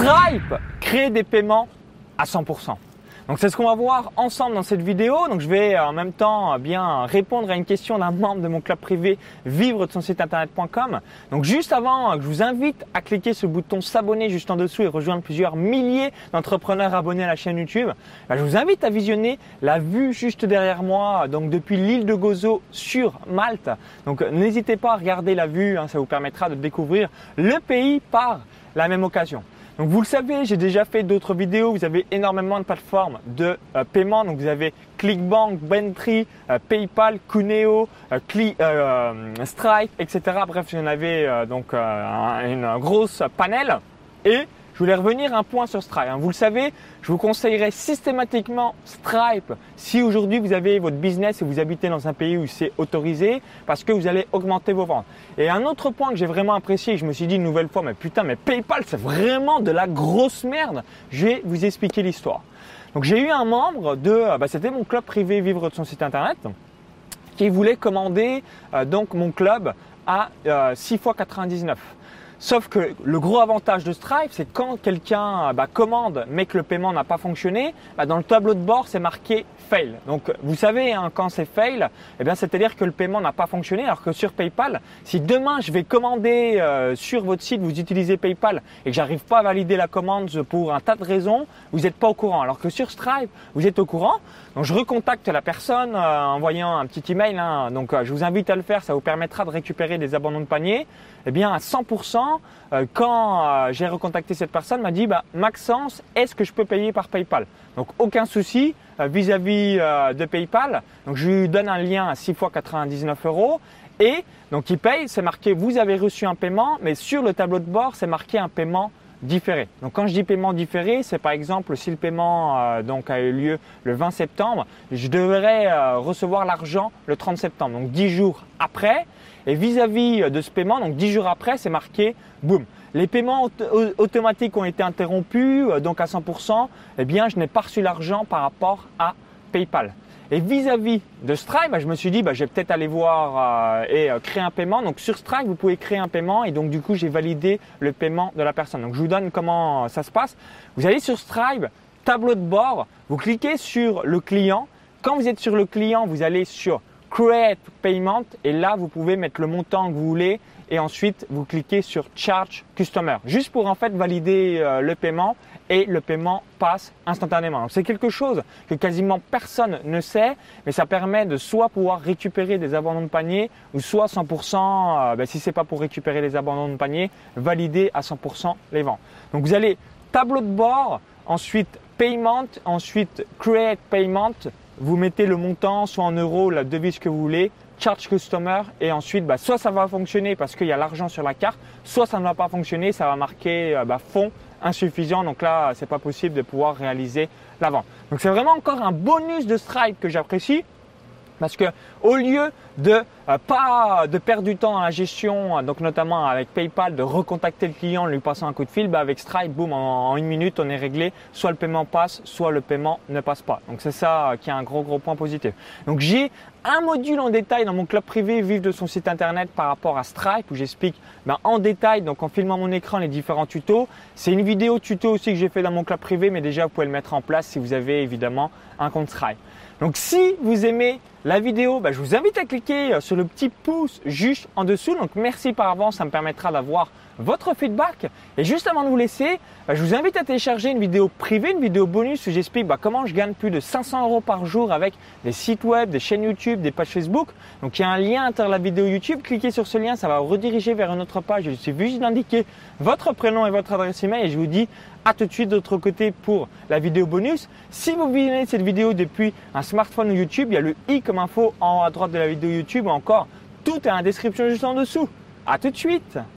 Stripe crée des paiements à 100%. Donc c'est ce qu'on va voir ensemble dans cette vidéo. Donc je vais en même temps bien répondre à une question d'un membre de mon club privé vivre de son site internet.com. Donc juste avant, je vous invite à cliquer sur bouton s'abonner juste en dessous et rejoindre plusieurs milliers d'entrepreneurs abonnés à la chaîne YouTube. Bah, je vous invite à visionner la vue juste derrière moi, donc depuis l'île de Gozo sur Malte. Donc n'hésitez pas à regarder la vue, hein, ça vous permettra de découvrir le pays par la même occasion. Donc vous le savez, j'ai déjà fait d'autres vidéos. Vous avez énormément de plateformes de euh, paiement. Donc vous avez Clickbank, Bentry, euh, PayPal, Cuneo, euh, Stripe, etc. Bref, j'en avais donc une grosse panel. Et je voulais revenir un point sur Stripe. Hein. Vous le savez, je vous conseillerais systématiquement Stripe si aujourd'hui vous avez votre business et vous habitez dans un pays où c'est autorisé parce que vous allez augmenter vos ventes. Et un autre point que j'ai vraiment apprécié, je me suis dit une nouvelle fois, mais putain, mais PayPal c'est vraiment de la grosse merde. Je vais vous expliquer l'histoire. Donc j'ai eu un membre de, bah, c'était mon club privé Vivre de son site internet qui voulait commander euh, donc mon club à 6 x 99. Sauf que le gros avantage de Stripe, c'est quand quelqu'un bah, commande mais que le paiement n'a pas fonctionné, bah, dans le tableau de bord, c'est marqué fail. Donc vous savez, hein, quand c'est fail, eh bien c'est-à-dire que le paiement n'a pas fonctionné. Alors que sur PayPal, si demain je vais commander euh, sur votre site, vous utilisez PayPal et que j'arrive pas à valider la commande pour un tas de raisons, vous n'êtes pas au courant. Alors que sur Stripe, vous êtes au courant. Donc je recontacte la personne euh, en envoyant un petit email. Hein. Donc euh, je vous invite à le faire, ça vous permettra de récupérer des abandons de panier. Eh bien à 100%, euh, quand j'ai recontacté cette personne, m'a dit bah, Maxence, est-ce que je peux payer par PayPal? Donc aucun souci vis-à-vis de PayPal. Donc je lui donne un lien à 6 fois 99 euros. Et donc il paye, c'est marqué vous avez reçu un paiement, mais sur le tableau de bord, c'est marqué un paiement différé. Donc quand je dis paiement différé, c'est par exemple si le paiement euh, donc a eu lieu le 20 septembre, je devrais euh, recevoir l'argent le 30 septembre, donc 10 jours après. Et vis-à-vis euh, de ce paiement, donc 10 jours après, c'est marqué boum. Les paiements automatiques ont été interrompus, donc à 100%, eh bien je n'ai pas reçu l'argent par rapport à PayPal. Et vis-à-vis de Stripe, bah, je me suis dit, bah, je vais peut-être aller voir euh, et euh, créer un paiement. Donc sur Stripe, vous pouvez créer un paiement et donc du coup, j'ai validé le paiement de la personne. Donc je vous donne comment ça se passe. Vous allez sur Stripe, tableau de bord, vous cliquez sur le client. Quand vous êtes sur le client, vous allez sur Create Payment et là, vous pouvez mettre le montant que vous voulez et ensuite vous cliquez sur Charge Customer juste pour en fait valider euh, le paiement et le paiement passe instantanément. C'est quelque chose que quasiment personne ne sait, mais ça permet de soit pouvoir récupérer des abandons de panier ou soit 100%, euh, ben, si c'est pas pour récupérer les abandons de panier, valider à 100% les ventes. Donc vous allez tableau de bord, ensuite payment, ensuite create payment, vous mettez le montant soit en euros, la devise que vous voulez, charge customer et ensuite bah, soit ça va fonctionner parce qu'il y a l'argent sur la carte, soit ça ne va pas fonctionner, ça va marquer bah, fonds insuffisant. Donc là, c'est pas possible de pouvoir réaliser la vente. Donc c'est vraiment encore un bonus de Stripe que j'apprécie. Parce que au lieu de euh, pas de perdre du temps dans la gestion, donc notamment avec PayPal, de recontacter le client, lui passant un coup de fil, bah avec Stripe, boum, en, une minute, on est réglé. Soit le paiement passe, soit le paiement ne passe pas. Donc c'est ça qui est un gros gros point positif. Donc j'ai un module en détail dans mon club privé Vive de son site internet par rapport à Stripe où j'explique ben, en détail, donc en filmant mon écran, les différents tutos. C'est une vidéo tuto aussi que j'ai fait dans mon club privé, mais déjà vous pouvez le mettre en place si vous avez évidemment un compte Stripe. Donc si vous aimez la vidéo, bah, je vous invite à cliquer sur le petit pouce juste en dessous. Donc merci par avance, ça me permettra d'avoir votre feedback. Et juste avant de vous laisser, bah, je vous invite à télécharger une vidéo privée, une vidéo bonus où j'explique bah, comment je gagne plus de 500 euros par jour avec des sites web, des chaînes YouTube, des pages Facebook. Donc il y a un lien entre la vidéo YouTube. Cliquez sur ce lien, ça va rediriger vers une autre page. Je suis juste d'indiquer votre prénom et votre adresse email et je vous dis à tout de suite de l'autre côté pour la vidéo bonus. Si vous visionnez cette vidéo depuis un smartphone ou YouTube, il y a le i comme info en haut à droite de la vidéo YouTube ou encore tout est en description juste en dessous. À tout de suite